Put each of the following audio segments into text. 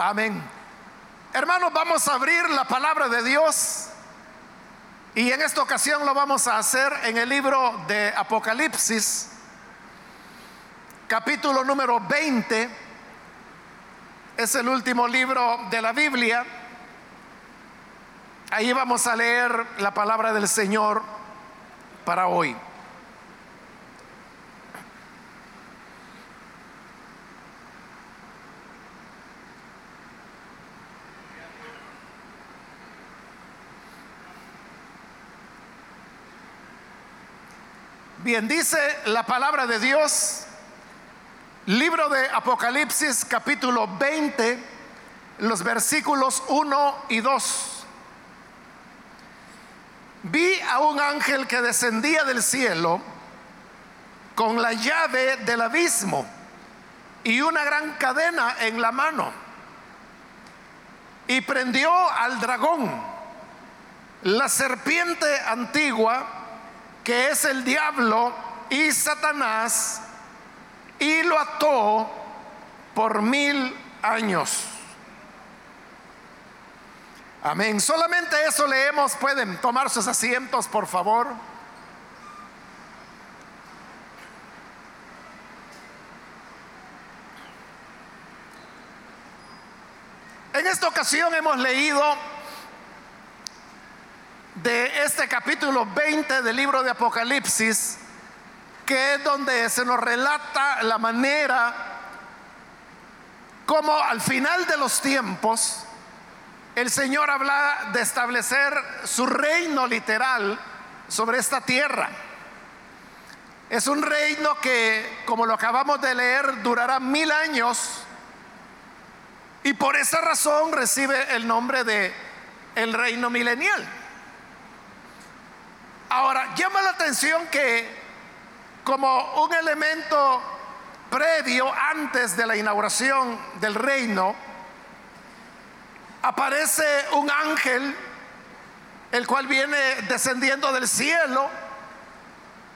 Amén. Hermanos, vamos a abrir la palabra de Dios y en esta ocasión lo vamos a hacer en el libro de Apocalipsis, capítulo número 20. Es el último libro de la Biblia. Ahí vamos a leer la palabra del Señor para hoy. Bien, dice la palabra de Dios, libro de Apocalipsis capítulo 20, los versículos 1 y 2. Vi a un ángel que descendía del cielo con la llave del abismo y una gran cadena en la mano. Y prendió al dragón, la serpiente antigua, que es el diablo y Satanás, y lo ató por mil años. Amén. Solamente eso leemos. Pueden tomar sus asientos, por favor. En esta ocasión hemos leído de este capítulo 20 del libro de Apocalipsis, que es donde se nos relata la manera como al final de los tiempos el Señor habla de establecer su reino literal sobre esta tierra. Es un reino que, como lo acabamos de leer, durará mil años y por esa razón recibe el nombre de el reino milenial. Ahora, llama la atención que como un elemento previo antes de la inauguración del reino, aparece un ángel, el cual viene descendiendo del cielo,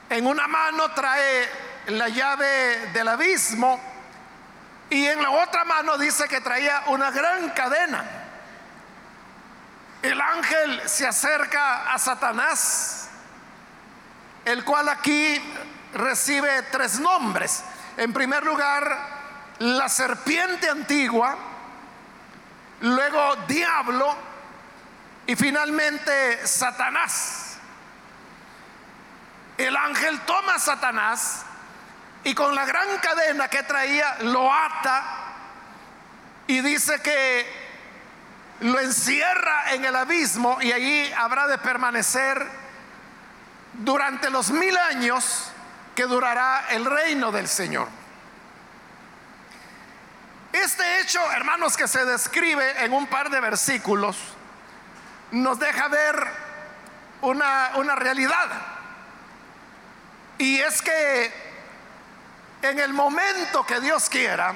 en una mano trae la llave del abismo y en la otra mano dice que traía una gran cadena. El ángel se acerca a Satanás el cual aquí recibe tres nombres. En primer lugar, la serpiente antigua, luego diablo y finalmente Satanás. El ángel toma a Satanás y con la gran cadena que traía lo ata y dice que lo encierra en el abismo y allí habrá de permanecer durante los mil años que durará el reino del Señor. Este hecho, hermanos, que se describe en un par de versículos, nos deja ver una, una realidad. Y es que en el momento que Dios quiera,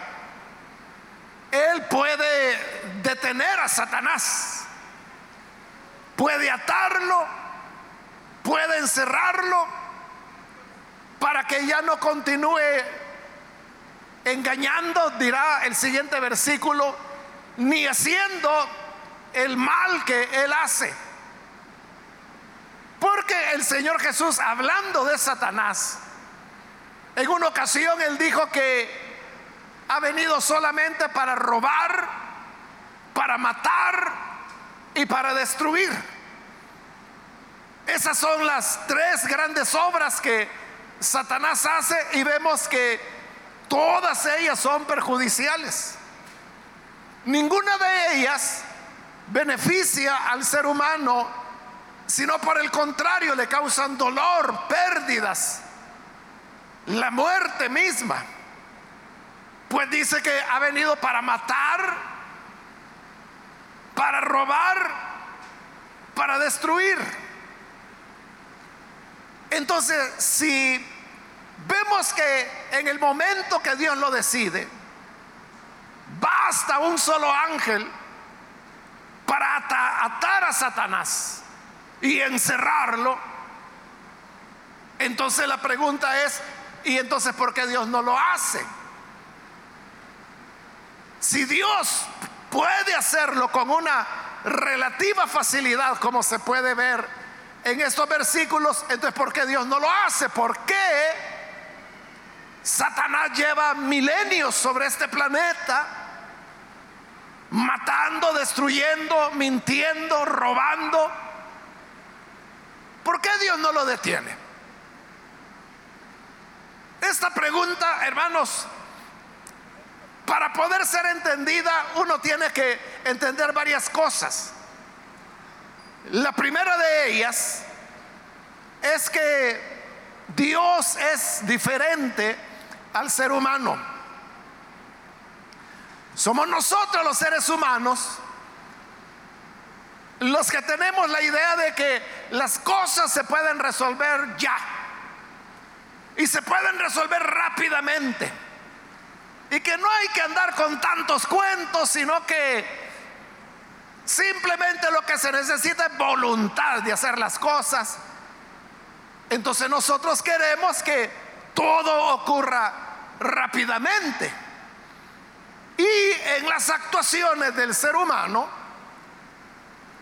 Él puede detener a Satanás, puede atarlo, puede encerrarlo para que ya no continúe engañando, dirá el siguiente versículo, ni haciendo el mal que él hace. Porque el Señor Jesús, hablando de Satanás, en una ocasión él dijo que ha venido solamente para robar, para matar y para destruir. Esas son las tres grandes obras que Satanás hace y vemos que todas ellas son perjudiciales. Ninguna de ellas beneficia al ser humano, sino por el contrario le causan dolor, pérdidas, la muerte misma. Pues dice que ha venido para matar, para robar, para destruir. Entonces, si vemos que en el momento que Dios lo decide, basta un solo ángel para atar a Satanás y encerrarlo, entonces la pregunta es, ¿y entonces por qué Dios no lo hace? Si Dios puede hacerlo con una relativa facilidad, como se puede ver en estos versículos, entonces ¿por qué Dios no lo hace? ¿Por qué Satanás lleva milenios sobre este planeta? Matando, destruyendo, mintiendo, robando. ¿Por qué Dios no lo detiene? Esta pregunta, hermanos, para poder ser entendida, uno tiene que entender varias cosas. La primera de ellas es que Dios es diferente al ser humano. Somos nosotros los seres humanos los que tenemos la idea de que las cosas se pueden resolver ya y se pueden resolver rápidamente. Y que no hay que andar con tantos cuentos, sino que simplemente lo que se necesita es voluntad de hacer las cosas. Entonces nosotros queremos que todo ocurra rápidamente. Y en las actuaciones del ser humano,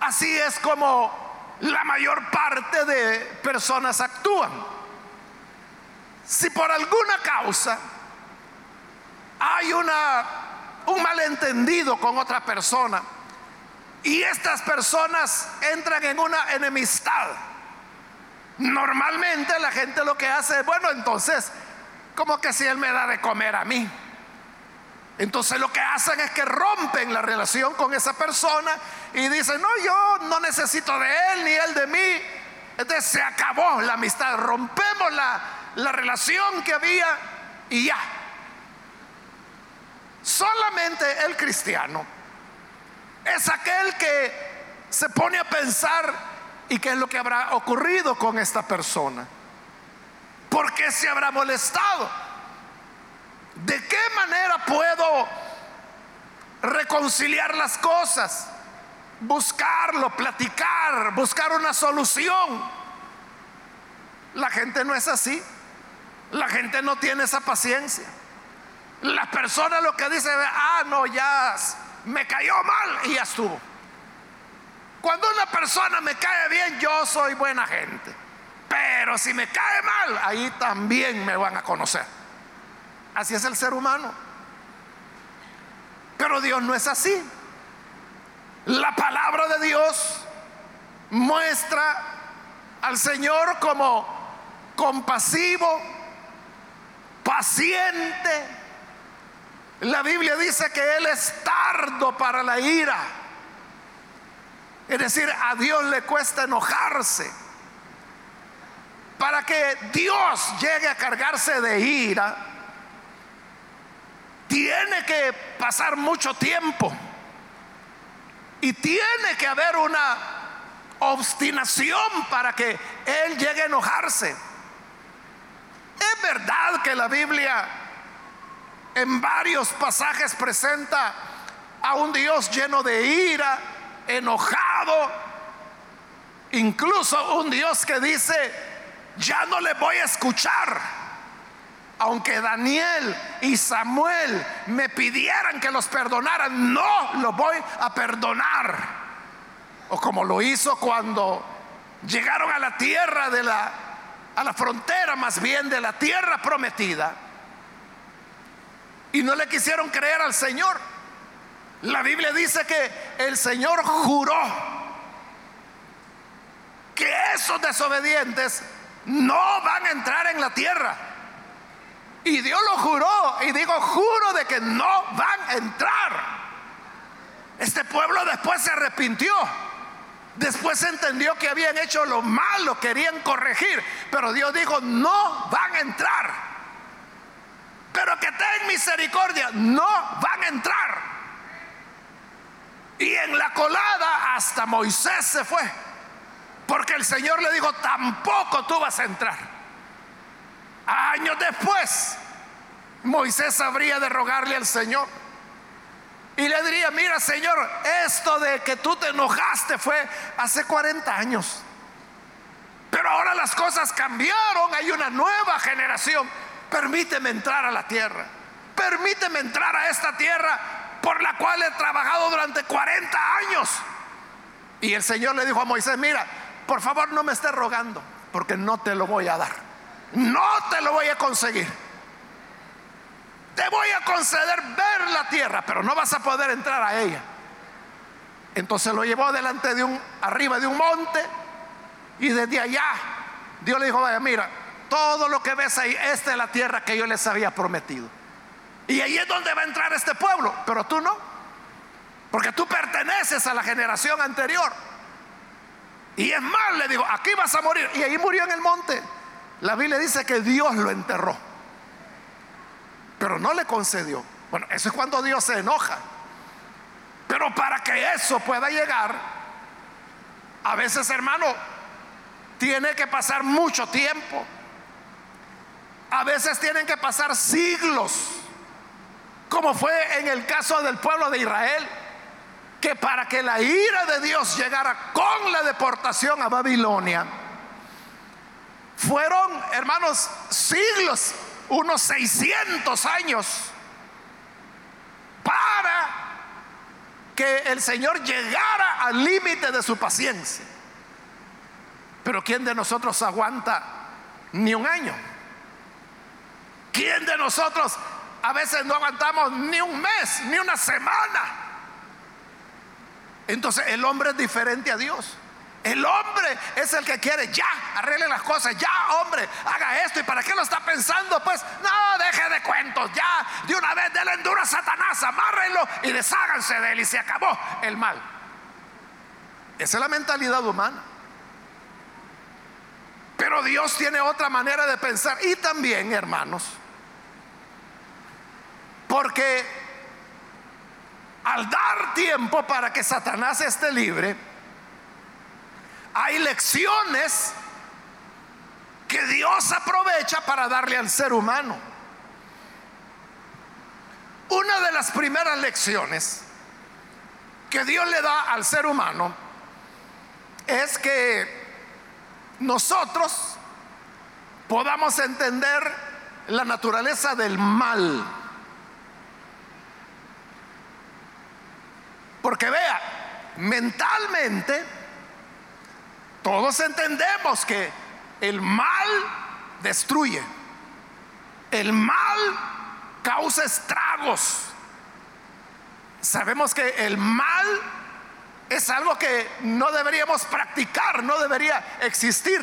así es como la mayor parte de personas actúan. Si por alguna causa hay una, un malentendido con otra persona y estas personas entran en una enemistad. Normalmente la gente lo que hace es, bueno, entonces, como que si él me da de comer a mí. Entonces lo que hacen es que rompen la relación con esa persona y dicen, no, yo no necesito de él ni él de mí. Entonces se acabó la amistad, rompemos la, la relación que había y ya. Solamente el cristiano es aquel que se pone a pensar y qué es lo que habrá ocurrido con esta persona. ¿Por qué se habrá molestado? ¿De qué manera puedo reconciliar las cosas? Buscarlo, platicar, buscar una solución. La gente no es así. La gente no tiene esa paciencia. La persona lo que dice, ah, no, ya me cayó mal y ya estuvo. Cuando una persona me cae bien, yo soy buena gente. Pero si me cae mal, ahí también me van a conocer. Así es el ser humano. Pero Dios no es así. La palabra de Dios muestra al Señor como compasivo, paciente, la Biblia dice que Él es tardo para la ira. Es decir, a Dios le cuesta enojarse. Para que Dios llegue a cargarse de ira, tiene que pasar mucho tiempo. Y tiene que haber una obstinación para que Él llegue a enojarse. Es verdad que la Biblia en varios pasajes presenta a un Dios lleno de ira, enojado, incluso un Dios que dice, ya no le voy a escuchar. Aunque Daniel y Samuel me pidieran que los perdonaran, no lo voy a perdonar. O como lo hizo cuando llegaron a la tierra de la a la frontera más bien de la tierra prometida y no le quisieron creer al Señor. La Biblia dice que el Señor juró que esos desobedientes no van a entrar en la tierra. Y Dios lo juró. Y digo, juro de que no van a entrar. Este pueblo después se arrepintió. Después entendió que habían hecho lo malo, querían corregir. Pero Dios dijo, no van a entrar pero que ten misericordia, no van a entrar. Y en la colada hasta Moisés se fue, porque el Señor le dijo, tampoco tú vas a entrar. Años después, Moisés habría de rogarle al Señor. Y le diría, mira Señor, esto de que tú te enojaste fue hace 40 años. Pero ahora las cosas cambiaron, hay una nueva generación permíteme entrar a la tierra, permíteme entrar a esta tierra por la cual he trabajado durante 40 años. Y el Señor le dijo a Moisés, mira, por favor no me estés rogando, porque no te lo voy a dar. No te lo voy a conseguir. Te voy a conceder ver la tierra, pero no vas a poder entrar a ella. Entonces lo llevó delante de un, arriba de un monte, y desde allá Dios le dijo, vaya, mira, todo lo que ves ahí, esta es la tierra que yo les había prometido. Y ahí es donde va a entrar este pueblo, pero tú no. Porque tú perteneces a la generación anterior. Y es más, le digo, aquí vas a morir. Y ahí murió en el monte. La Biblia dice que Dios lo enterró. Pero no le concedió. Bueno, eso es cuando Dios se enoja. Pero para que eso pueda llegar, a veces, hermano, tiene que pasar mucho tiempo. A veces tienen que pasar siglos, como fue en el caso del pueblo de Israel, que para que la ira de Dios llegara con la deportación a Babilonia, fueron, hermanos, siglos, unos 600 años, para que el Señor llegara al límite de su paciencia. Pero ¿quién de nosotros aguanta ni un año? ¿Quién de nosotros a veces no aguantamos ni un mes, ni una semana? Entonces el hombre es diferente a Dios. El hombre es el que quiere ya, arregle las cosas, ya hombre, haga esto. ¿Y para qué lo está pensando? Pues no, deje de cuentos, ya, de una vez la enduro a Satanás, amárrenlo y desháganse de él y se acabó el mal. Esa es la mentalidad humana. Pero Dios tiene otra manera de pensar. Y también, hermanos, porque al dar tiempo para que Satanás esté libre, hay lecciones que Dios aprovecha para darle al ser humano. Una de las primeras lecciones que Dios le da al ser humano es que nosotros podamos entender la naturaleza del mal. Porque vea, mentalmente todos entendemos que el mal destruye, el mal causa estragos. Sabemos que el mal es algo que no deberíamos practicar, no debería existir.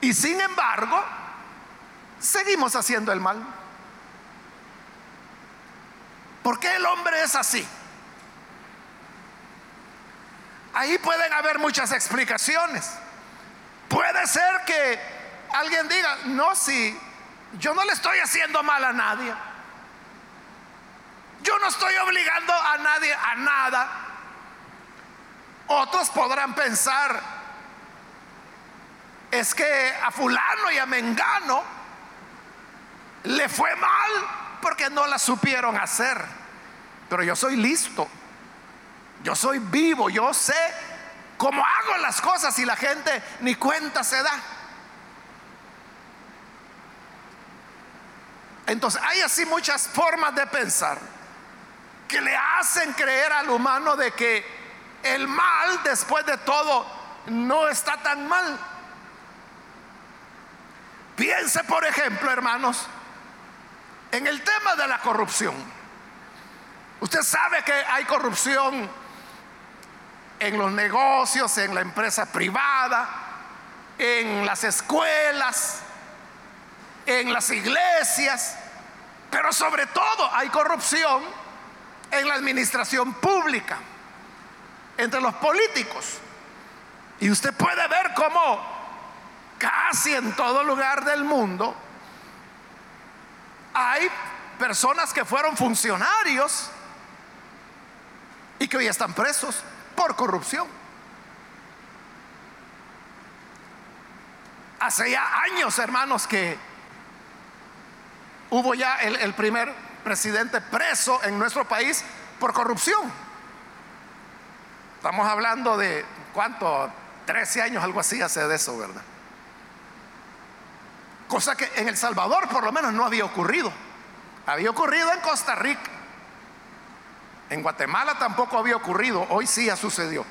Y sin embargo, seguimos haciendo el mal. ¿Por qué el hombre es así? Ahí pueden haber muchas explicaciones. Puede ser que alguien diga, no, si yo no le estoy haciendo mal a nadie. Yo no estoy obligando a nadie a nada. Otros podrán pensar, es que a fulano y a mengano le fue mal porque no la supieron hacer. Pero yo soy listo. Yo soy vivo, yo sé cómo hago las cosas y la gente ni cuenta se da. Entonces hay así muchas formas de pensar que le hacen creer al humano de que el mal después de todo no está tan mal. Piense, por ejemplo, hermanos, en el tema de la corrupción. Usted sabe que hay corrupción en los negocios, en la empresa privada, en las escuelas, en las iglesias, pero sobre todo hay corrupción en la administración pública, entre los políticos. Y usted puede ver cómo casi en todo lugar del mundo hay personas que fueron funcionarios y que hoy están presos por corrupción. Hace ya años, hermanos, que hubo ya el, primer presidente preso en nuestro país por corrupción. Estamos hablando de, ¿cuánto? 13 años, algo así hace de eso, ¿verdad? Cosa que en El Salvador por lo menos no había ocurrido. Había ocurrido en Costa Rica. En Guatemala tampoco había ocurrido, hoy sí ha sucedido.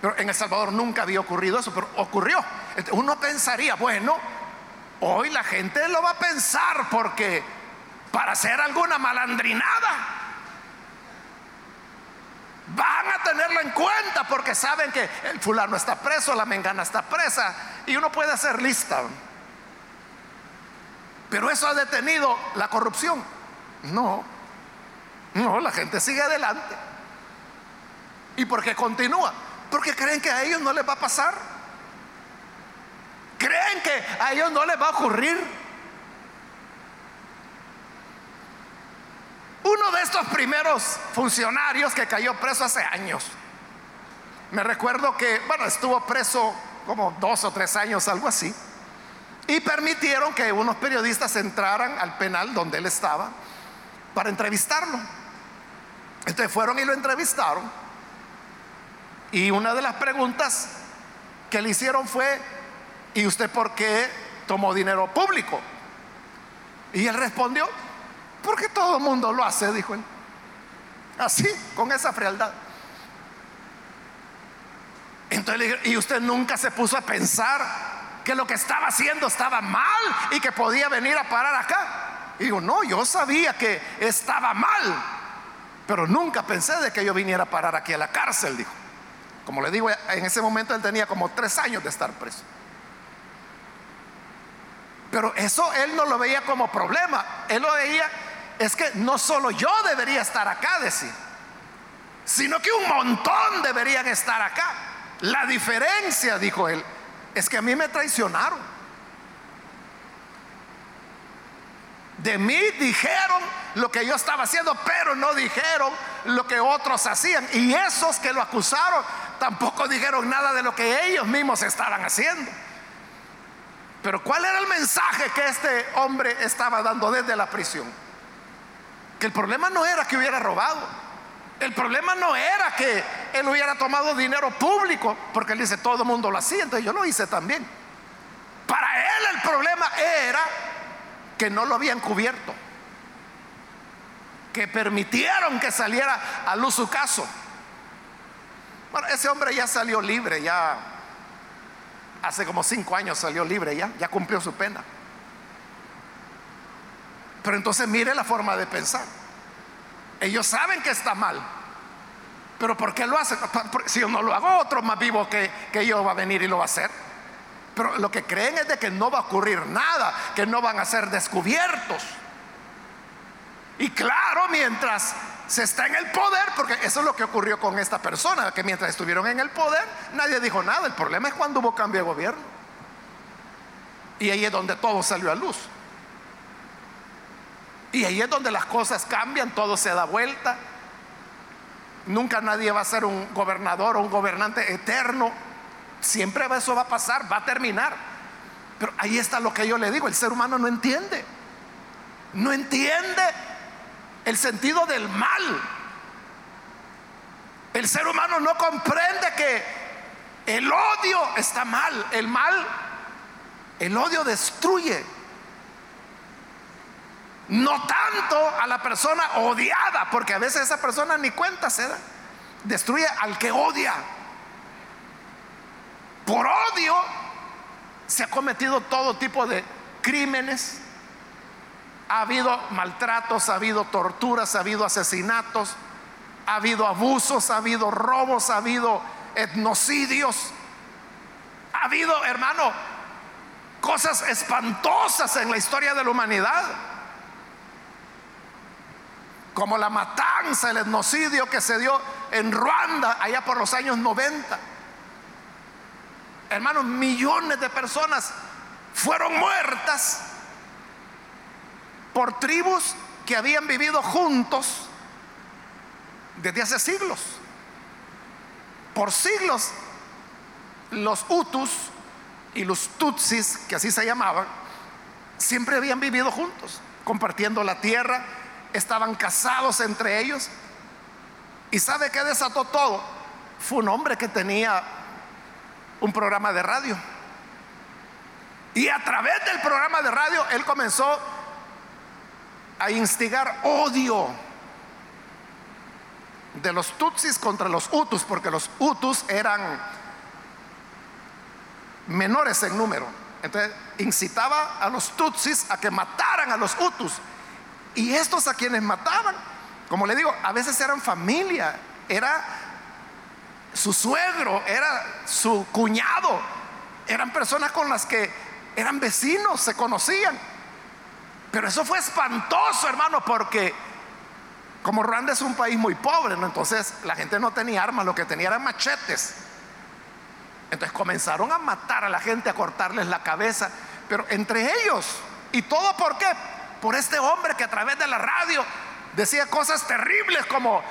Pero en El Salvador nunca había ocurrido eso, pero ocurrió. Uno pensaría, bueno, hoy la gente lo va a pensar porque para hacer alguna malandrinada van a tenerlo en cuenta porque saben que el fulano está preso, la mengana está presa y uno puede hacer lista. Pero eso ha detenido la corrupción. No, no, la gente sigue adelante. ¿Y por qué continúa? Porque creen que a ellos no les va a pasar. Creen que a ellos no les va a ocurrir. Uno de estos primeros funcionarios que cayó preso hace años, me recuerdo que, bueno, estuvo preso como dos o tres años, algo así, y permitieron que unos periodistas entraran al penal donde él estaba para entrevistarlo. Entonces fueron y lo entrevistaron. Y una de las preguntas que le hicieron fue, ¿y usted por qué tomó dinero público? Y él respondió, porque todo el mundo lo hace, dijo él. Así, con esa frialdad. Entonces le ¿y usted nunca se puso a pensar que lo que estaba haciendo estaba mal y que podía venir a parar acá? Y digo, no, yo sabía que estaba mal, pero nunca pensé de que yo viniera a parar aquí a la cárcel, dijo. Como le digo, en ese momento él tenía como tres años de estar preso. Pero eso él no lo veía como problema, él lo veía es que no solo yo debería estar acá, decir, sino que un montón deberían estar acá. La diferencia, dijo él, es que a mí me traicionaron. De mí dijeron lo que yo estaba haciendo, pero no dijeron lo que otros hacían. Y esos que lo acusaron tampoco dijeron nada de lo que ellos mismos estaban haciendo. Pero ¿cuál era el mensaje que este hombre estaba dando desde la prisión? Que el problema no era que hubiera robado. El problema no era que él hubiera tomado dinero público, porque él dice, todo el mundo lo hacía, entonces yo lo hice también. Para él el problema era que no lo habían cubierto, que permitieron que saliera a luz su caso. Bueno, ese hombre ya salió libre, ya hace como cinco años salió libre, ya, ya cumplió su pena. Pero entonces mire la forma de pensar. Ellos saben que está mal. Pero ¿por qué lo hacen? Si yo no lo hago, otro más vivo que, que yo va a venir y lo va a hacer. Pero lo que creen es de que no va a ocurrir nada, que no van a ser descubiertos. Y claro, mientras se está en el poder, porque eso es lo que ocurrió con esta persona, que mientras estuvieron en el poder, nadie dijo nada. El problema es cuando hubo cambio de gobierno. Y ahí es donde todo salió a luz. Y ahí es donde las cosas cambian, todo se da vuelta. Nunca nadie va a ser un gobernador o un gobernante eterno. Siempre eso va a pasar, va a terminar. Pero ahí está lo que yo le digo, el ser humano no entiende. No entiende el sentido del mal. El ser humano no comprende que el odio está mal. El mal, el odio destruye no tanto a la persona odiada, porque a veces esa persona ni cuenta se da. Destruye al que odia. Por odio se ha cometido todo tipo de crímenes. Ha habido maltratos, ha habido torturas, ha habido asesinatos, ha habido abusos, ha habido robos, ha habido etnocidios. Ha habido, hermano, cosas espantosas en la historia de la humanidad como la matanza, el etnocidio que se dio en Ruanda allá por los años 90. Hermanos, millones de personas fueron muertas por tribus que habían vivido juntos desde hace siglos. Por siglos, los Hutus y los Tutsis, que así se llamaban, siempre habían vivido juntos, compartiendo la tierra, estaban casados entre ellos. ¿Y sabe qué desató todo? Fue un hombre que tenía un programa de radio. Y a través del programa de radio él comenzó a instigar odio. de los Tutsis contra los Hutus, porque los Hutus eran menores en número. Entonces incitaba a los Tutsis a que mataran a los Hutus. Y estos a quienes mataban, como le digo, a veces eran familia, era su suegro, era su cuñado, eran personas con las que eran vecinos, se conocían. Pero eso fue espantoso, hermano, porque como Ruanda es un país muy pobre, entonces la gente no tenía armas, lo que tenía eran machetes. Entonces comenzaron a matar a la gente, a cortarles la cabeza, pero entre ellos. ¿Y todo por qué? Por este hombre que a través de la radio decía cosas terribles como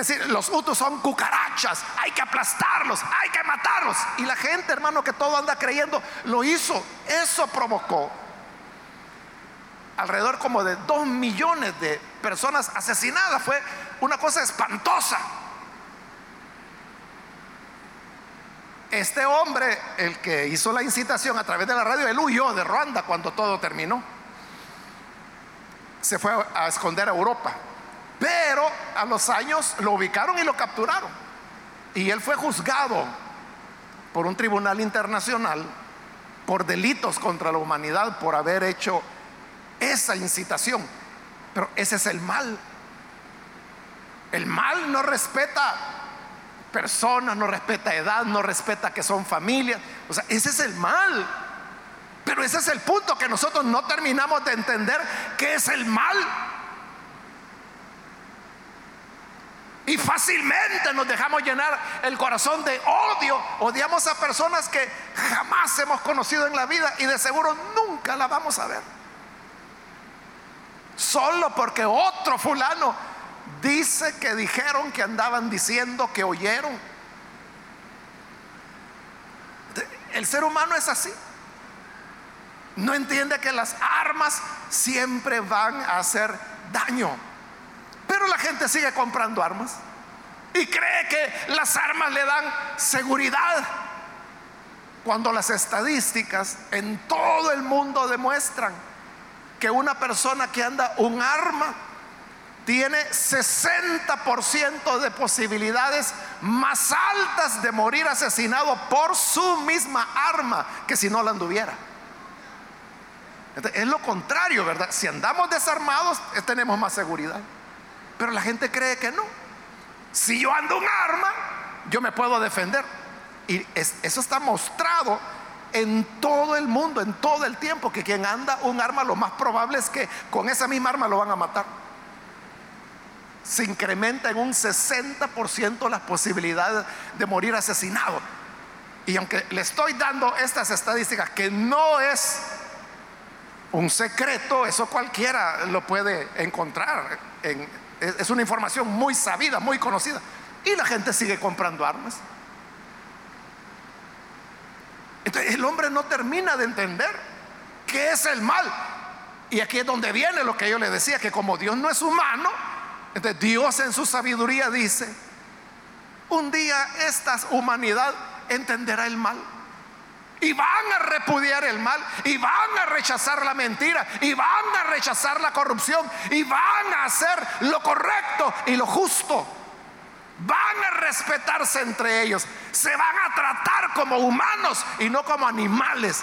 decir, los hutus son cucarachas, hay que aplastarlos, hay que matarlos. Y la gente, hermano, que todo anda creyendo, lo hizo. Eso provocó alrededor como de dos millones de personas asesinadas. Fue una cosa espantosa. Este hombre, el que hizo la incitación a través de la radio, él huyó de Ruanda cuando todo terminó. Se fue a esconder a Europa. Pero a los años lo ubicaron y lo capturaron. Y él fue juzgado por un tribunal internacional por delitos contra la humanidad por haber hecho esa incitación. Pero ese es el mal. El mal no respeta personas, no respeta edad, no respeta que son familias. O sea, ese es el mal. Pero ese es el punto que nosotros no terminamos de entender que es el mal. Y fácilmente nos dejamos llenar el corazón de odio. Odiamos a personas que jamás hemos conocido en la vida y de seguro nunca la vamos a ver. Solo porque otro fulano dice que dijeron que andaban diciendo que oyeron. El ser humano es así. No entiende que las armas siempre van a hacer daño. Pero la gente sigue comprando armas y cree que las armas le dan seguridad. Cuando las estadísticas en todo el mundo demuestran que una persona que anda un arma tiene 60% de posibilidades más altas de morir asesinado por su misma arma que si no la anduviera. es lo contrario, ¿verdad? Si andamos desarmados, eh, tenemos más seguridad. Pero la gente cree que no. Si yo ando un arma, yo me puedo defender. Y eso está mostrado en todo el mundo, en todo el tiempo, que quien anda un arma, lo más probable es que con esa misma arma lo van a matar. Se incrementa en un 60% las posibilidades de morir asesinado. Y aunque le estoy dando estas estadísticas, que no es un secreto, eso cualquiera lo puede encontrar. Es una información muy sabida, muy conocida. Y la gente sigue comprando armas. Entonces el hombre no termina de entender qué es el mal. Y aquí es donde viene lo que yo le decía, que como Dios no es humano, entonces Dios en su sabiduría dice, un día esta humanidad entenderá el mal. Y van a repudiar el mal, y van a rechazar la mentira, y van a rechazar la corrupción, y van a hacer lo correcto y lo justo. Van a respetarse entre ellos. Se van a tratar como humanos y no como animales.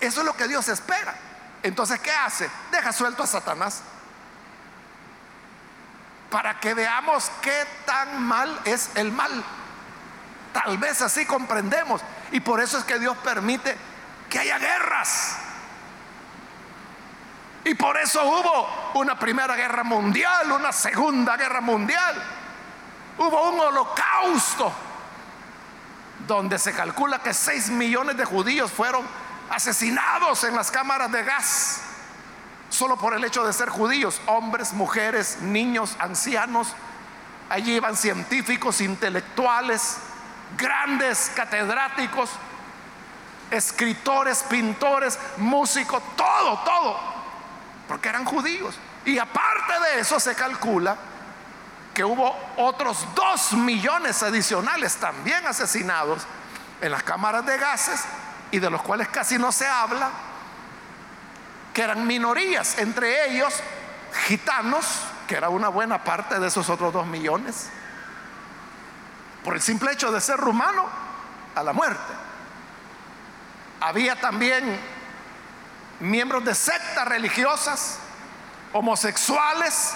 Eso es lo que Dios espera. Entonces, ¿qué hace? Deja suelto a Satanás. Para que veamos qué tan mal es el mal. Tal vez así comprendemos. Y por eso es que Dios permite que haya guerras. Y por eso hubo una primera guerra mundial, una segunda guerra mundial Hubo un holocausto donde se calcula que 6 millones de judíos fueron asesinados en las cámaras de gas, solo por el hecho de ser judíos, hombres, mujeres, niños, ancianos. Allí iban científicos, intelectuales, grandes catedráticos, escritores, pintores, músicos, todo, todo, porque eran judíos. Y aparte de eso se calcula que hubo otros dos millones adicionales también asesinados en las cámaras de gases y de los cuales casi no se habla, que eran minorías, entre ellos gitanos, que era una buena parte de esos otros dos millones, por el simple hecho de ser humano, a la muerte. Había también miembros de sectas religiosas, homosexuales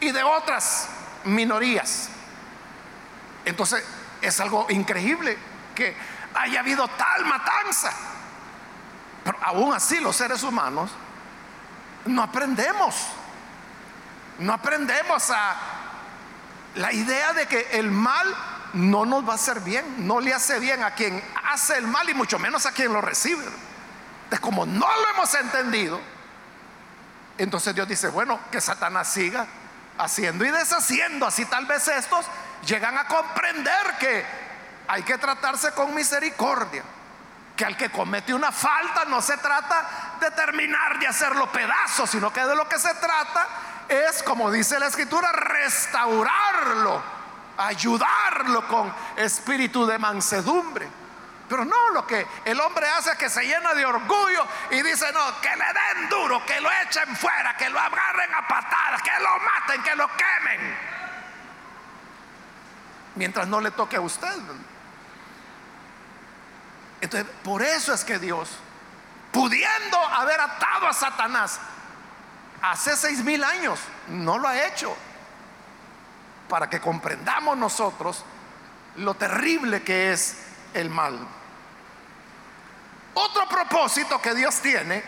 y de otras minorías. Entonces es algo increíble que haya habido tal matanza. Pero aún así los seres humanos no aprendemos. No aprendemos a la idea de que el mal no nos va a hacer bien, no le hace bien a quien hace el mal y mucho menos a quien lo recibe. De como no lo hemos entendido, entonces Dios dice, bueno, que Satanás siga haciendo y deshaciendo, así tal vez estos llegan a comprender que hay que tratarse con misericordia, que al que comete una falta no se trata de terminar de hacerlo pedazos, sino que de lo que se trata es, como dice la escritura, restaurarlo, ayudarlo con espíritu de mansedumbre. Pero no, lo que el hombre hace es que se llena de orgullo y dice, no, que le den duro, que lo echen fuera, que lo agarren a patadas, que lo maten, que lo quemen. Mientras no le toque a usted. Entonces, por eso es que Dios, pudiendo haber atado a Satanás hace seis mil años, no lo ha hecho. Para que comprendamos nosotros lo terrible que es el mal. Otro propósito que Dios tiene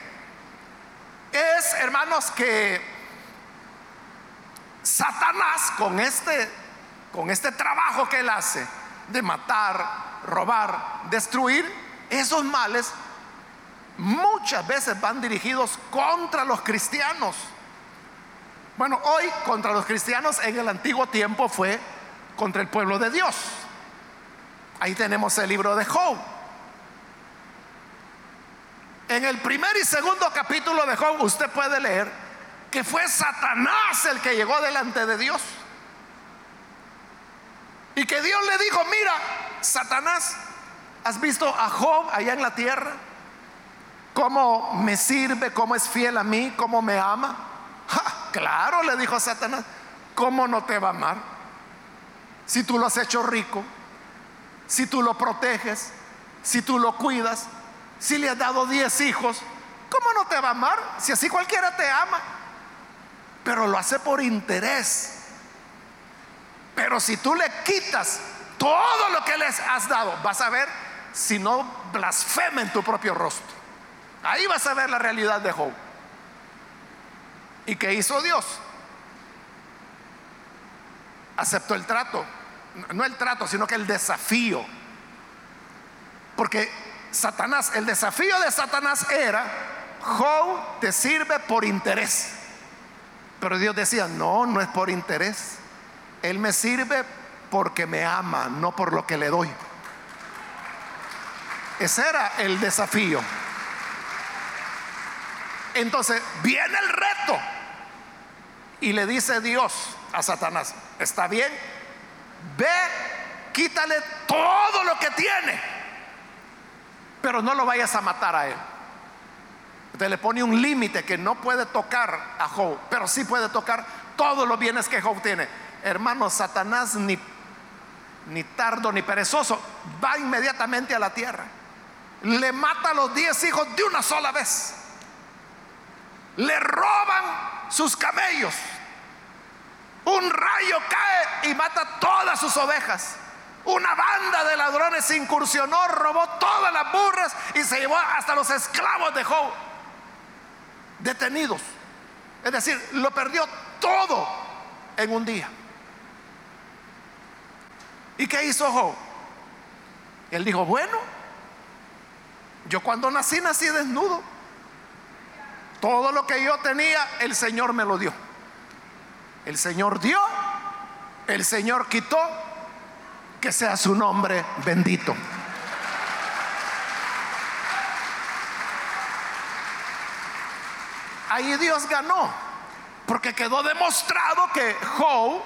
es, hermanos, que Satanás con este con este trabajo que él hace de matar, robar, destruir, esos males muchas veces van dirigidos contra los cristianos. Bueno, hoy contra los cristianos en el antiguo tiempo fue contra el pueblo de Dios. Ahí tenemos el libro de Job. En el primer y segundo capítulo de Job usted puede leer que fue Satanás el que llegó delante de Dios. Y que Dios le dijo, mira, Satanás, ¿has visto a Job allá en la tierra? ¿Cómo me sirve? ¿Cómo es fiel a mí? ¿Cómo me ama? claro, le dijo Satanás, ¿cómo no te va a amar? Si tú lo has hecho rico, si tú lo proteges, si tú lo cuidas, si le has dado 10 hijos, ¿cómo no te va a amar? Si así cualquiera te ama. Pero lo hace por interés. Pero si tú le quitas todo lo que les has dado, vas a ver si no blasfema en tu propio rostro. Ahí vas a ver la realidad de Job. ¿Y qué hizo Dios? Aceptó el trato. No el trato, sino que el desafío. Porque Satanás, el desafío de Satanás era, Job te sirve por interés. Pero Dios decía, no, no es por interés. Él me sirve porque me ama, no por lo que le doy. Ese era el desafío. Entonces viene el reto y le dice Dios a Satanás, está bien, ve, quítale todo lo que tiene pero no lo vayas a matar a él. Entonces le pone un límite que no puede tocar a Job, pero sí puede tocar todos los bienes que Job tiene. Hermano, Satanás ni, ni tardo ni perezoso va inmediatamente a la tierra. Le mata a los diez hijos de una sola vez. Le roban sus camellos. Un rayo cae y mata todas sus ovejas. Una banda de ladrones incursionó, robó todas las burras y se llevó hasta los esclavos de Job detenidos. Es decir, lo perdió todo en un día. ¿Y qué hizo Job? Él dijo, bueno, yo cuando nací nací desnudo. Todo lo que yo tenía, el Señor me lo dio. El Señor dio, el Señor quitó, que sea su nombre bendito. Ahí Dios ganó, porque quedó demostrado que Job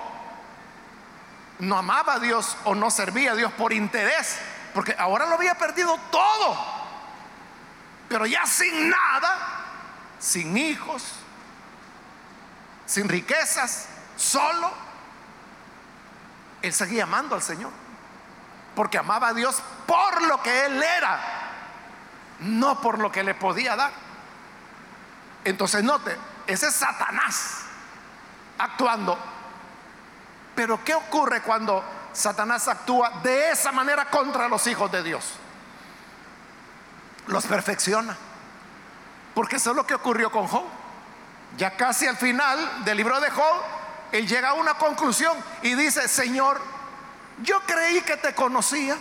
no amaba a Dios o no servía a Dios por interés, porque ahora lo había perdido todo, pero ya sin nada, sin hijos, sin riquezas, solo él seguía amando al Señor. Porque amaba a Dios por lo que él era, no por lo que le podía dar. Entonces note, ese es Satanás actuando. Pero ¿qué ocurre cuando Satanás actúa de esa manera contra los hijos de Dios? Los perfecciona. Porque eso es lo que ocurrió con Job. Ya casi al final del libro de Job, él llega a una conclusión y dice, Señor, yo creí que te conocía.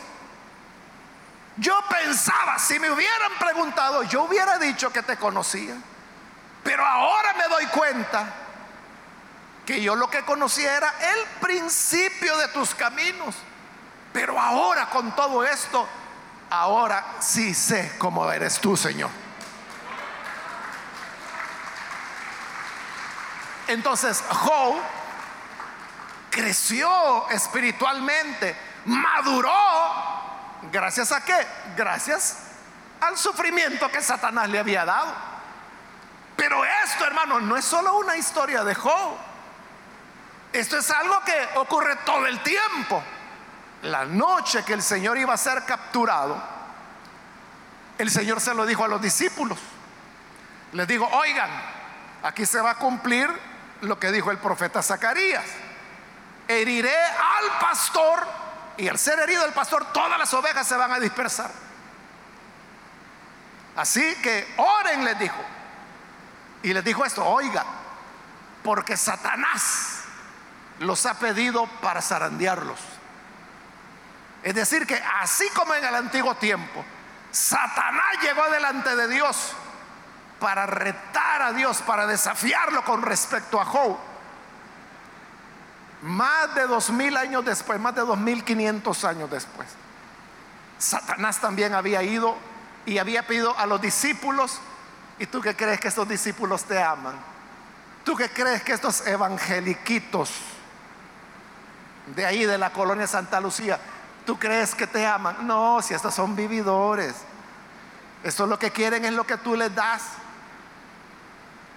Yo pensaba, si me hubieran preguntado, yo hubiera dicho que te conocía. Pero ahora me doy cuenta que yo lo que conocía era el principio de tus caminos. Pero ahora con todo esto, ahora sí sé cómo eres tú, Señor. Entonces Job creció espiritualmente, maduró. ¿Gracias a qué? Gracias al sufrimiento que Satanás le había dado. Pero esto, hermano, no es solo una historia de Job. Esto es algo que ocurre todo el tiempo. La noche que el Señor iba a ser capturado, el Señor se lo dijo a los discípulos. Les digo, oigan, aquí se va a cumplir lo que dijo el profeta Zacarías. Heriré al pastor y al ser herido el pastor, todas las ovejas se van a dispersar. Así que oren, les dijo. Y les dijo esto, oiga, porque Satanás los ha pedido para zarandearlos. Es decir, que así como en el antiguo tiempo, Satanás llegó delante de Dios para retar a Dios, para desafiarlo con respecto a Job. Más de dos mil años después, más de dos mil quinientos años después, Satanás también había ido y había pedido a los discípulos, ¿y tú qué crees que estos discípulos te aman? ¿Tú qué crees que estos evangeliquitos de ahí de la colonia Santa Lucía, tú crees que te aman? No, si estos son vividores. Esto lo que quieren es lo que tú les das.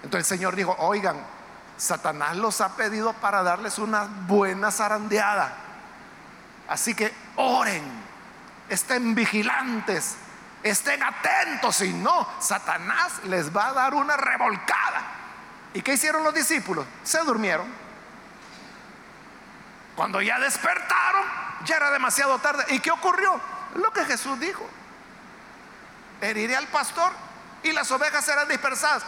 Entonces el Señor dijo, oigan, Satanás los ha pedido para darles una buena zarandeada. Así que oren, estén vigilantes, estén atentos, si no, Satanás les va a dar una revolcada. ¿Y qué hicieron los discípulos? Se durmieron. Cuando ya despertaron, ya era demasiado tarde. ¿Y qué ocurrió? Lo que Jesús dijo. Heriré al pastor y las ovejas serán dispersadas.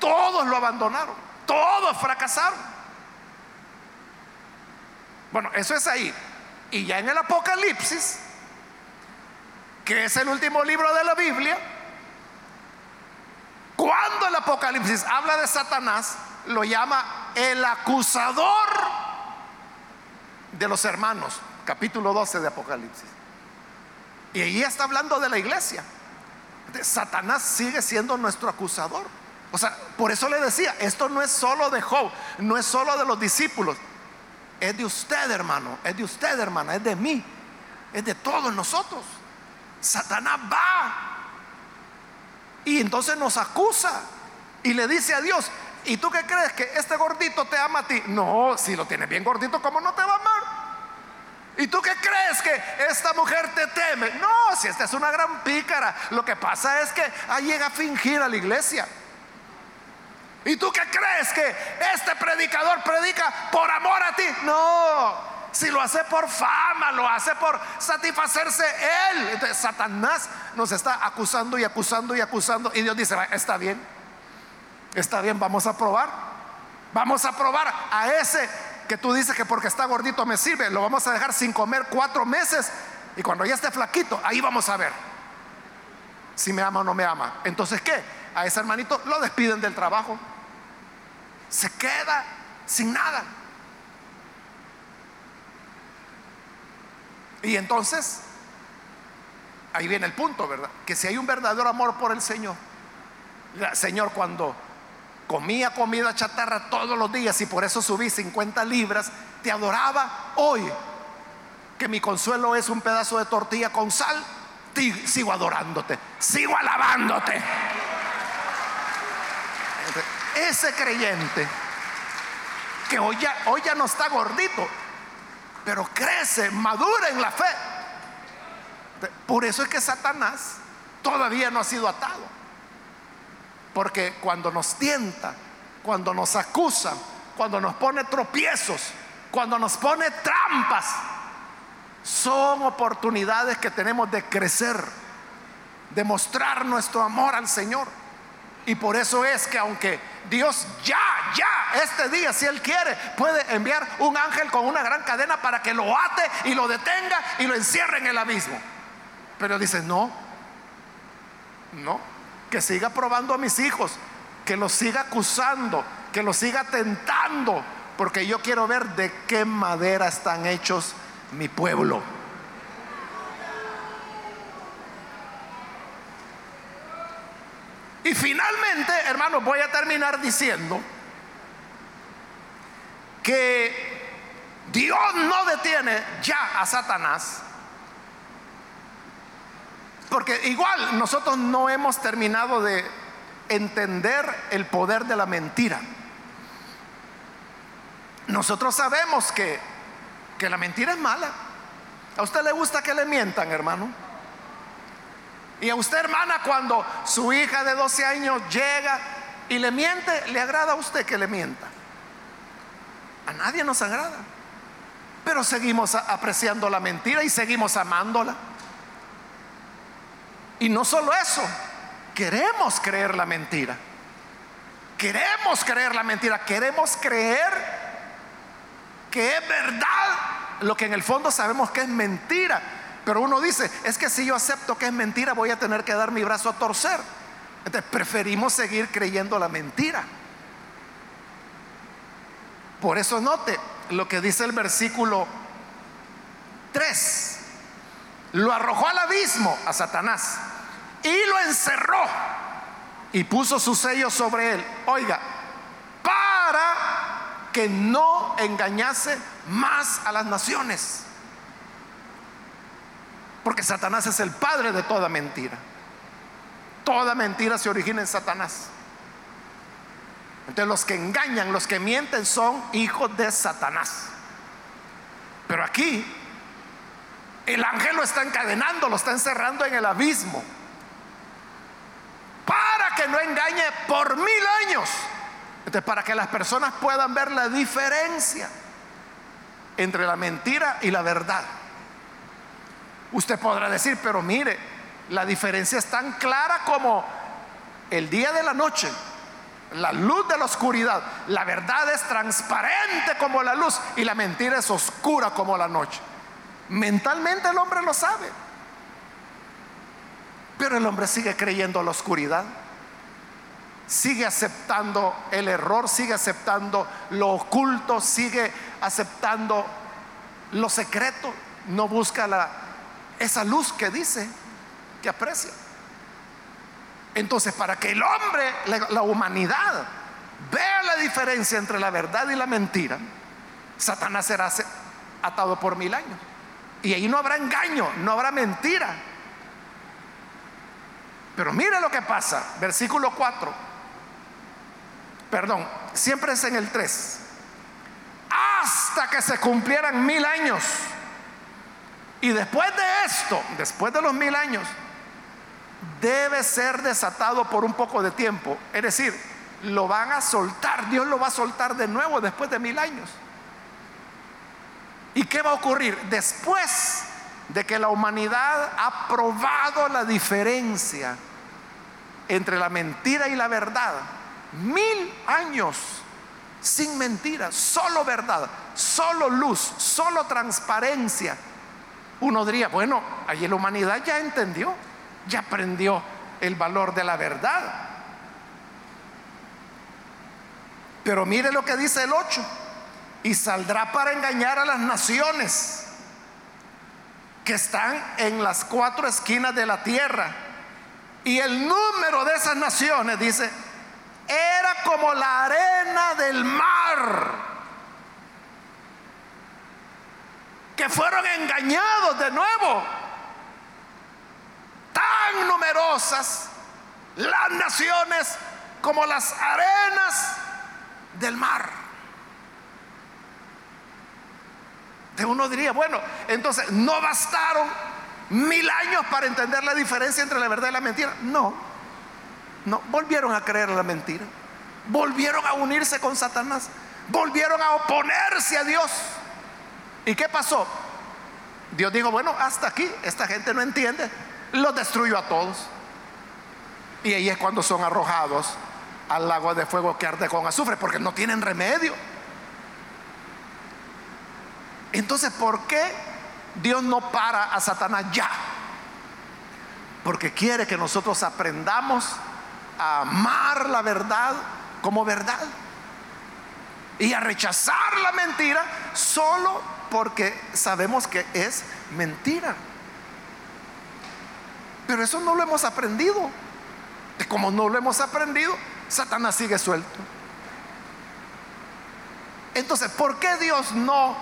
Todos lo abandonaron, todos fracasaron. Bueno, eso es ahí. Y ya en el Apocalipsis, que es el último libro de la Biblia, cuando el Apocalipsis habla de Satanás, lo llama el acusador de los hermanos, capítulo 12 de Apocalipsis. Y ahí está hablando de la iglesia. Satanás sigue siendo nuestro acusador. O sea, por eso le decía, esto no es solo de Job, no es solo de los discípulos, es de usted, hermano, es de usted, hermana, es de mí, es de todos nosotros. Satanás va y entonces nos acusa y le dice a Dios, ¿y tú qué crees que este gordito te ama a ti? No, si lo tienes bien gordito, ¿cómo no te va a amar? ¿Y tú qué crees que esta mujer te teme? No, si esta es una gran pícara. Lo que pasa es que ahí llega a fingir a la iglesia. ¿Y tú qué crees que este predicador predica por amor a ti? No, si lo hace por fama, lo hace por satisfacerse él. Entonces Satanás nos está acusando y acusando y acusando. Y Dios dice, está bien, está bien, vamos a probar. Vamos a probar a ese que tú dices que porque está gordito me sirve. Lo vamos a dejar sin comer cuatro meses. Y cuando ya esté flaquito, ahí vamos a ver si me ama o no me ama. Entonces, ¿qué? A ese hermanito lo despiden del trabajo. Se queda sin nada. Y entonces, ahí viene el punto, ¿verdad? Que si hay un verdadero amor por el Señor, Señor, cuando comía comida chatarra todos los días y por eso subí 50 libras, te adoraba hoy, que mi consuelo es un pedazo de tortilla con sal, sigo adorándote, sigo alabándote. Ese creyente que hoy ya, no está gordito, pero crece, madura en la fe. Por eso es que Satanás todavía no ha sido atado. Porque cuando nos tienta, cuando nos acusa, cuando nos pone tropiezos, cuando nos pone trampas, son oportunidades que tenemos de crecer, de mostrar nuestro amor al Señor. Y por eso es que aunque Dios ya, ya, este día, si Él quiere, puede enviar un ángel con una gran cadena para que lo ate y lo detenga y lo encierre en el abismo. Pero dice, no, no, que siga probando a mis hijos, que los siga acusando, que los siga tentando, porque yo quiero ver de qué madera están hechos mi pueblo. Y hermanos, voy a terminar diciendo que Dios no detiene ya a Satanás, porque igual nosotros no hemos terminado de entender el poder de la mentira. Nosotros sabemos que, que la mentira es mala. ¿A usted le gusta que le mientan, hermano? Y a usted, hermana, cuando su hija de 12 años llega y le miente, ¿le agrada a usted que le mienta? A nadie nos agrada. Pero seguimos apreciando la mentira y seguimos amándola. Y no solo eso, queremos creer la mentira. Queremos creer la mentira. Queremos creer que es verdad lo que en el fondo sabemos que es mentira. Pero uno dice, es que si yo acepto que es mentira, voy a tener que dar mi brazo a torcer. Entonces preferimos seguir creyendo la mentira. Por eso note lo que dice el versículo 3. Lo arrojó al abismo a Satanás y lo encerró y puso su sello sobre él. Oiga, para que no engañase más a las naciones. Porque Satanás es el padre de toda mentira. Toda mentira se origina en Satanás. Entonces los que engañan, los que mienten son hijos de Satanás. Pero aquí el ángel lo está encadenando, lo está encerrando en el abismo. Para que no engañe por mil años. Para que las personas puedan ver la diferencia entre la mentira y la verdad. Usted podrá decir, pero mire, la diferencia es tan clara como el día de la noche, la luz de la oscuridad. La verdad es transparente como la luz y la mentira es oscura como la noche. Mentalmente el hombre lo sabe, pero el hombre sigue creyendo la oscuridad, sigue aceptando el error, sigue aceptando lo oculto, sigue aceptando lo secreto, no busca la esa luz que dice que aprecia. Entonces, para que el hombre, la, humanidad, vea la diferencia entre la verdad y la mentira, Satanás será atado por mil años. Y ahí no habrá engaño, no habrá mentira. Pero mire lo que pasa, versículo 4. Perdón, siempre es en el 3. Hasta que se cumplieran mil años y después de esto, después de los mil años, debe ser desatado por un poco de tiempo. Es decir, lo van a soltar, Dios lo va a soltar de nuevo después de mil años. ¿Y qué va a ocurrir? Después de que la humanidad ha probado la diferencia entre la mentira y la verdad, mil años sin mentira, solo verdad, solo luz, solo transparencia uno diría, bueno, allí la humanidad ya entendió, ya aprendió el valor de la verdad. Pero mire lo que dice el 8, y saldrá para engañar a las naciones que están en las cuatro esquinas de la tierra. Y el número de esas naciones, dice, era como la arena del mar que fueron engañados de nuevo. Tan numerosas las naciones como las arenas del mar. uno diría, bueno, entonces no bastaron mil años para entender la diferencia entre la verdad y la mentira. No, no, volvieron a creer la mentira, volvieron a unirse con Satanás, volvieron a oponerse a Dios. ¿Y qué pasó? Dios dijo, bueno, hasta aquí, esta gente no entiende, los destruyó a todos. Y ahí es cuando son arrojados al lago de fuego que arde con azufre, porque no tienen remedio. Entonces, ¿por qué Dios no para a Satanás ya? Porque quiere que nosotros aprendamos a amar la verdad como verdad y a rechazar la mentira solo porque sabemos que es mentira. Pero eso no lo hemos aprendido. Y como no lo hemos aprendido, Satanás sigue suelto. Entonces, ¿por qué Dios no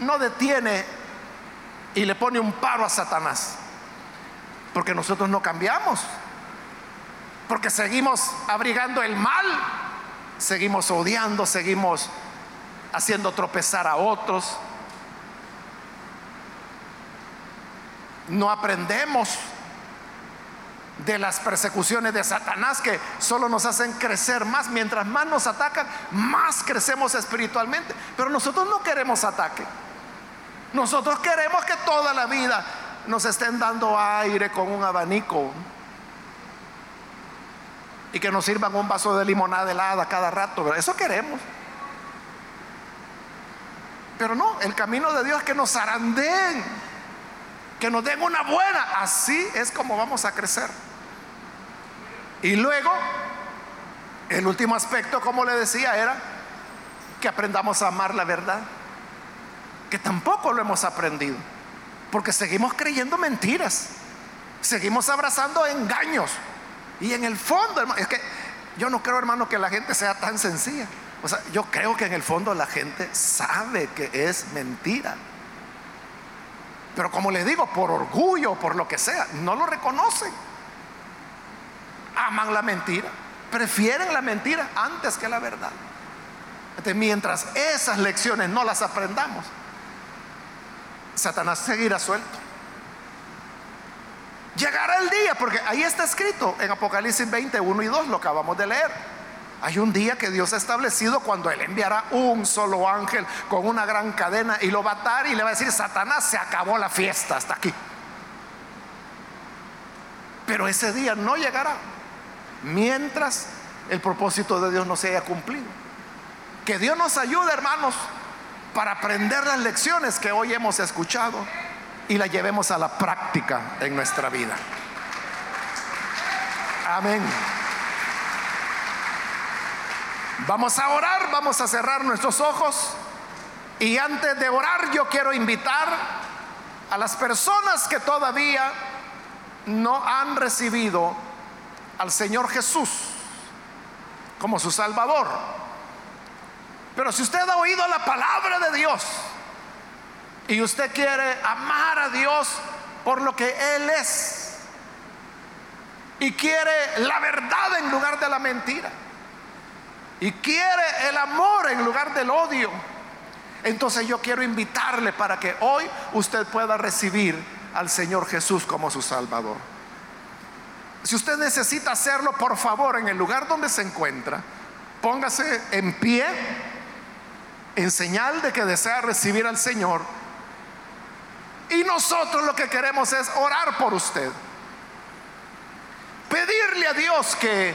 no detiene y le pone un paro a Satanás? Porque nosotros no cambiamos. Porque seguimos abrigando el mal, seguimos odiando, seguimos haciendo tropezar a otros. No aprendemos de las persecuciones de Satanás que solo nos hacen crecer más. Mientras más nos atacan, más crecemos espiritualmente. Pero nosotros no queremos ataque. Nosotros queremos que toda la vida nos estén dando aire con un abanico y que nos sirvan un vaso de limonada helada cada rato. Eso queremos. Pero no, el camino de Dios es que nos zarandeen, que nos den una buena. Así es como vamos a crecer. Y luego, el último aspecto, como le decía, era que aprendamos a amar la verdad, que tampoco lo hemos aprendido, porque seguimos creyendo mentiras, seguimos abrazando engaños. Y en el fondo, es que yo no creo, hermano, que la gente sea tan sencilla. O sea, yo creo que en el fondo la gente sabe que es mentira. Pero como le digo, por orgullo, por lo que sea, no lo reconocen. Aman la mentira. Prefieren la mentira antes que la verdad. Entonces, mientras esas lecciones no las aprendamos, Satanás seguirá suelto. Llegará el día, porque ahí está escrito en Apocalipsis 21 y 2, lo acabamos de leer hay un día que Dios ha establecido cuando Él enviará un solo ángel con una gran cadena y lo va a atar y le va a decir, Satanás, se acabó la fiesta hasta aquí. Pero ese día no llegará mientras el propósito de Dios no se haya cumplido. Que Dios nos ayude, hermanos, para aprender las lecciones que hoy hemos escuchado y las llevemos a la práctica en nuestra vida. Amén. Vamos a orar, vamos a cerrar nuestros ojos. Y antes de orar yo quiero invitar a las personas que todavía no han recibido al Señor Jesús como su Salvador. Pero si usted ha oído la palabra de Dios y usted quiere amar a Dios por lo que Él es y quiere la verdad en lugar de la mentira, y quiere el amor en lugar del odio, entonces yo quiero invitarle para que hoy usted pueda recibir al Señor Jesús como su Salvador. Si usted necesita hacerlo, por favor, en el lugar donde se encuentra, póngase en pie en señal de que desea recibir al Señor. Y nosotros lo que queremos es orar por usted. Pedirle a Dios que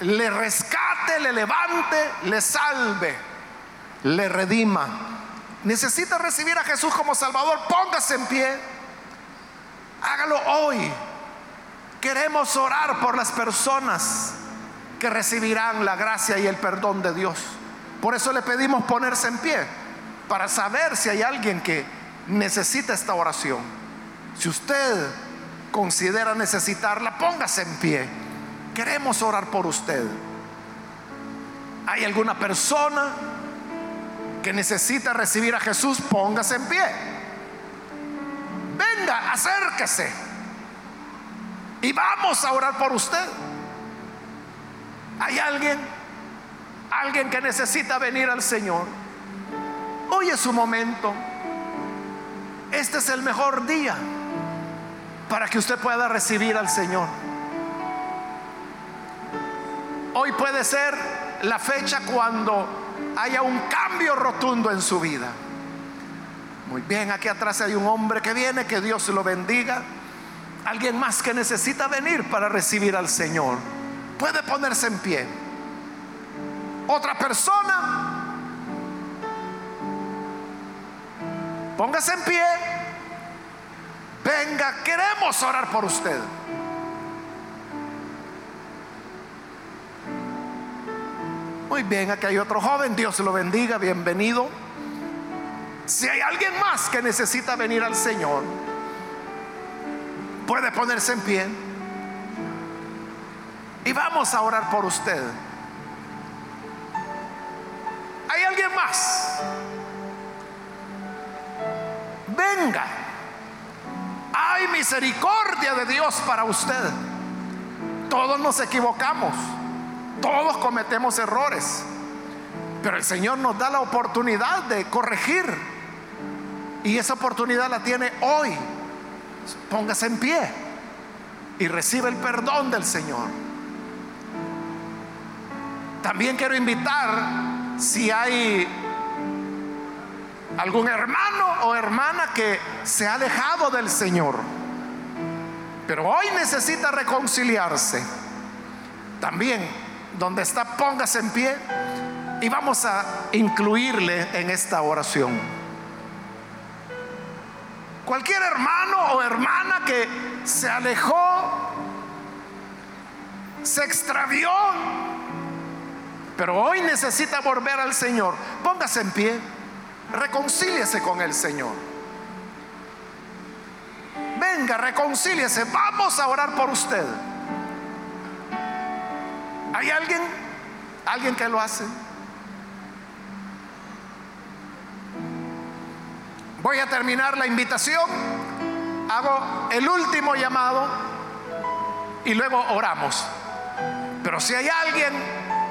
le rescate, le levante, le salve, le redima. Necesita recibir a Jesús como Salvador, póngase en pie. Hágalo hoy. Queremos orar por las personas que recibirán la gracia y el perdón de Dios. Por eso le pedimos ponerse en pie, para saber si hay alguien que necesita esta oración. Si usted considera necesitarla, póngase en pie Queremos orar por usted. ¿Hay alguna persona que necesita recibir a Jesús? Póngase en pie. Venga, acérquese. Y vamos a orar por usted. ¿Hay alguien? Alguien que necesita venir al Señor. Hoy es su momento. Este es el mejor día para que usted pueda recibir al Señor. Hoy puede ser la fecha cuando haya un cambio rotundo en su vida. Muy bien, aquí atrás hay un hombre que viene, que Dios lo bendiga. Alguien más que necesita venir para recibir al Señor. Puede ponerse en pie. Otra persona. Póngase en pie. Venga, queremos orar por usted. Muy bien, aquí hay otro joven, Dios lo bendiga, bienvenido. Si hay alguien más que necesita venir al Señor, puede ponerse en pie. Y vamos a orar por usted. ¿Hay alguien más? Venga. Hay misericordia de Dios para usted. Todos nos equivocamos. Todos cometemos errores. Pero el Señor nos da la oportunidad de corregir y esa oportunidad la tiene hoy. Póngase en pie y recibe el perdón del Señor. También quiero invitar si hay algún hermano o hermana que se ha alejado del Señor, pero hoy necesita reconciliarse. También donde está, póngase en pie y vamos a incluirle en esta oración. Cualquier hermano o hermana que se alejó, se extravió, pero hoy necesita volver al Señor. Póngase en pie, reconcíliese con el Señor. Venga, reconcíliese, vamos a orar por usted. ¿Hay alguien? ¿Alguien que lo hace? Voy a terminar la invitación, hago el último llamado y luego oramos. Pero si hay alguien,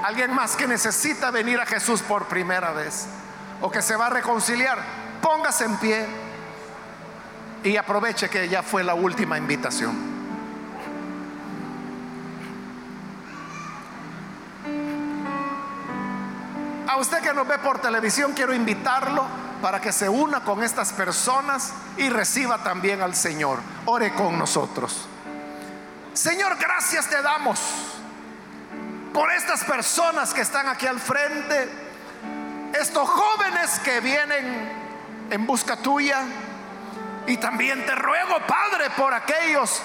alguien más que necesita venir a Jesús por primera vez o que se va a reconciliar, póngase en pie y aproveche que ya fue la última invitación. A usted que nos ve por televisión, quiero invitarlo para que se una con estas personas y reciba también al Señor. Ore con nosotros. Señor, gracias te damos por estas personas que están aquí al frente, estos jóvenes que vienen en busca tuya. Y también te ruego, Padre, por aquellos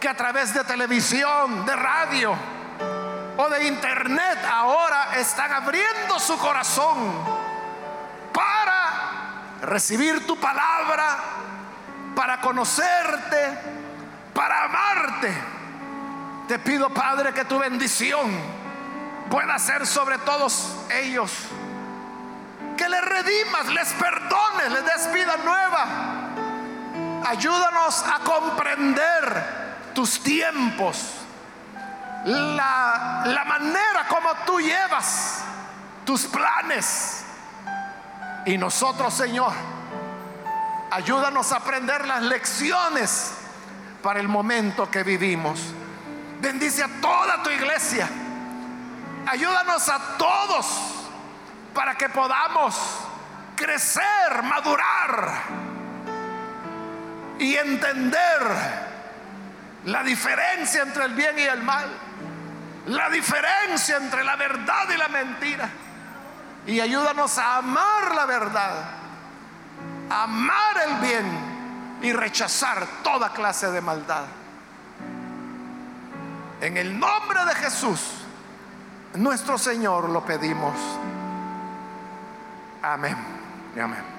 que a través de televisión, de radio o de internet ahora están abriendo su corazón para recibir tu palabra, para conocerte, para amarte. Te pido, Padre, que tu bendición pueda ser sobre todos ellos. Que les redimas, les perdones, les des vida nueva. Ayúdanos a comprender tus tiempos, la, la manera como tú llevas tus planes y nosotros, Señor, ayúdanos a aprender las lecciones para el momento que vivimos. Bendice a toda tu iglesia. Ayúdanos a todos para que podamos crecer, madurar y entender la diferencia entre el bien y el mal, la diferencia entre la verdad y la mentira y ayúdanos a amar la verdad, amar el bien y rechazar toda clase de maldad. En el nombre de Jesús, nuestro Señor, lo pedimos. Amén. Amén.